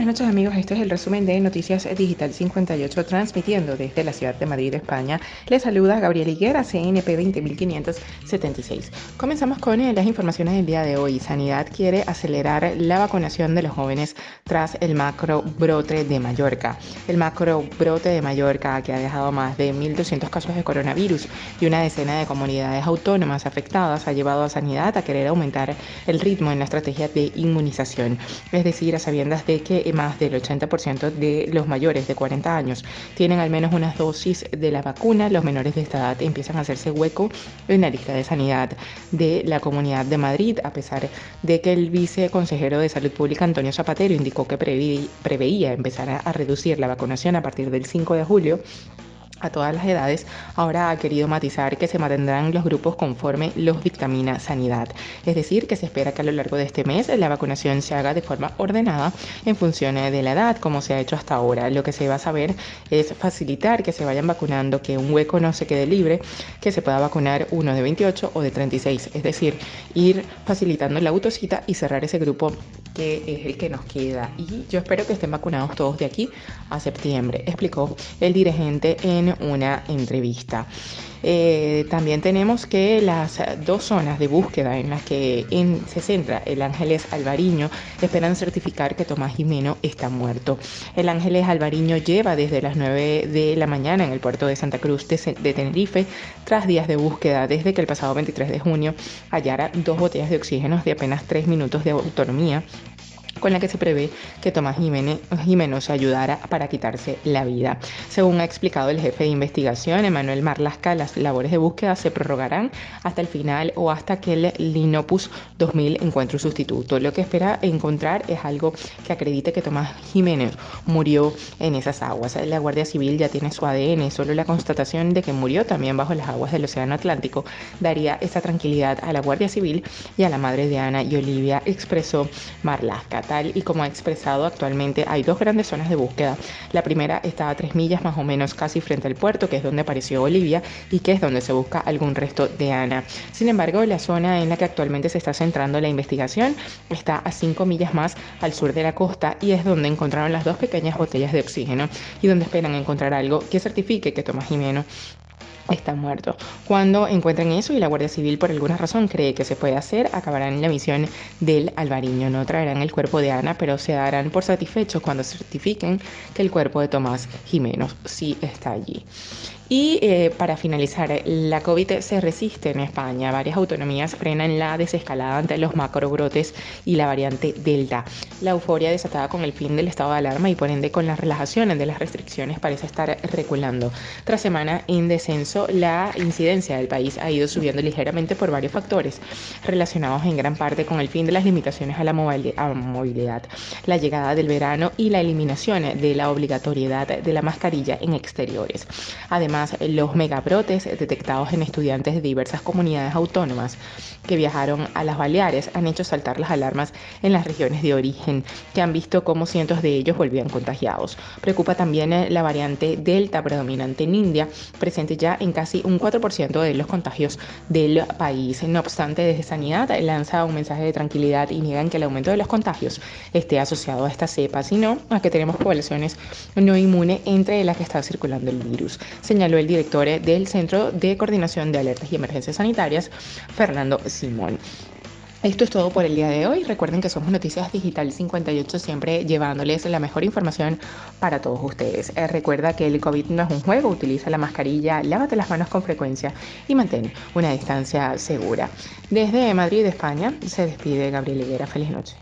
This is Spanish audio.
Buenas noches amigos, este es el resumen de Noticias Digital 58 transmitiendo desde la ciudad de Madrid, España. Les saluda Gabriel Higuera, CNP 20576. Comenzamos con eh, las informaciones del día de hoy. Sanidad quiere acelerar la vacunación de los jóvenes tras el macro brote de Mallorca. El macro brote de Mallorca que ha dejado más de 1.200 casos de coronavirus y una decena de comunidades autónomas afectadas ha llevado a Sanidad a querer aumentar el ritmo en la estrategia de inmunización, es decir, a sabiendas de que más del 80% de los mayores de 40 años. Tienen al menos una dosis de la vacuna, los menores de esta edad empiezan a hacerse hueco en la lista de sanidad de la Comunidad de Madrid, a pesar de que el viceconsejero de Salud Pública Antonio Zapatero indicó que preveía empezar a reducir la vacunación a partir del 5 de julio a todas las edades, ahora ha querido matizar que se mantendrán los grupos conforme los dictamina Sanidad. Es decir, que se espera que a lo largo de este mes la vacunación se haga de forma ordenada en función de la edad, como se ha hecho hasta ahora. Lo que se va a saber es facilitar que se vayan vacunando, que un hueco no se quede libre, que se pueda vacunar uno de 28 o de 36. Es decir, ir facilitando la autocita y cerrar ese grupo que es el que nos queda. Y yo espero que estén vacunados todos de aquí a septiembre, explicó el dirigente en una entrevista. Eh, también tenemos que las dos zonas de búsqueda en las que se centra el Ángeles Alvariño esperan certificar que Tomás Jimeno está muerto. El Ángeles Alvariño lleva desde las 9 de la mañana en el puerto de Santa Cruz de, de Tenerife tras días de búsqueda desde que el pasado 23 de junio hallara dos botellas de oxígeno de apenas 3 minutos de autonomía con la que se prevé que Tomás Jiménez, Jiménez ayudara para quitarse la vida. Según ha explicado el jefe de investigación, Emanuel Marlasca, las labores de búsqueda se prorrogarán hasta el final o hasta que el Linopus 2000 encuentre un sustituto. Lo que espera encontrar es algo que acredite que Tomás Jiménez murió en esas aguas. La Guardia Civil ya tiene su ADN, solo la constatación de que murió también bajo las aguas del Océano Atlántico daría esa tranquilidad a la Guardia Civil y a la madre de Ana y Olivia, expresó Marlasca y como ha expresado actualmente hay dos grandes zonas de búsqueda. La primera está a tres millas más o menos casi frente al puerto, que es donde apareció Olivia y que es donde se busca algún resto de Ana. Sin embargo, la zona en la que actualmente se está centrando la investigación está a cinco millas más al sur de la costa y es donde encontraron las dos pequeñas botellas de oxígeno y donde esperan encontrar algo que certifique que Tomás Jimeno está muerto. Cuando encuentren eso y la Guardia Civil por alguna razón cree que se puede hacer, acabarán la misión del Alvariño. No traerán el cuerpo de Ana, pero se darán por satisfechos cuando certifiquen que el cuerpo de Tomás Jiménez sí está allí. Y eh, para finalizar, la COVID se resiste en España. Varias autonomías frenan la desescalada ante los macrobrotes y la variante Delta. La euforia desatada con el fin del estado de alarma y por ende con las relajaciones de las restricciones parece estar reculando. Tras semana en descenso, la incidencia del país ha ido subiendo ligeramente por varios factores relacionados en gran parte con el fin de las limitaciones a la movilidad, la llegada del verano y la eliminación de la obligatoriedad de la mascarilla en exteriores. Además, los megabrotes detectados en estudiantes de diversas comunidades autónomas que viajaron a las Baleares han hecho saltar las alarmas en las regiones de origen, que han visto cómo cientos de ellos volvían contagiados. Preocupa también eh, la variante Delta predominante en India, presente ya en casi un 4% de los contagios del país. No obstante, desde Sanidad lanza un mensaje de tranquilidad y niegan que el aumento de los contagios esté asociado a esta cepa, sino a que tenemos poblaciones no inmunes entre las que está circulando el virus. Señaló el director del Centro de Coordinación de Alertas y Emergencias Sanitarias, Fernando Simón. Esto es todo por el día de hoy. Recuerden que somos Noticias Digital 58, siempre llevándoles la mejor información para todos ustedes. Eh, recuerda que el COVID no es un juego, utiliza la mascarilla, lávate las manos con frecuencia y mantén una distancia segura. Desde Madrid, España, se despide Gabriel Higuera. Feliz noche.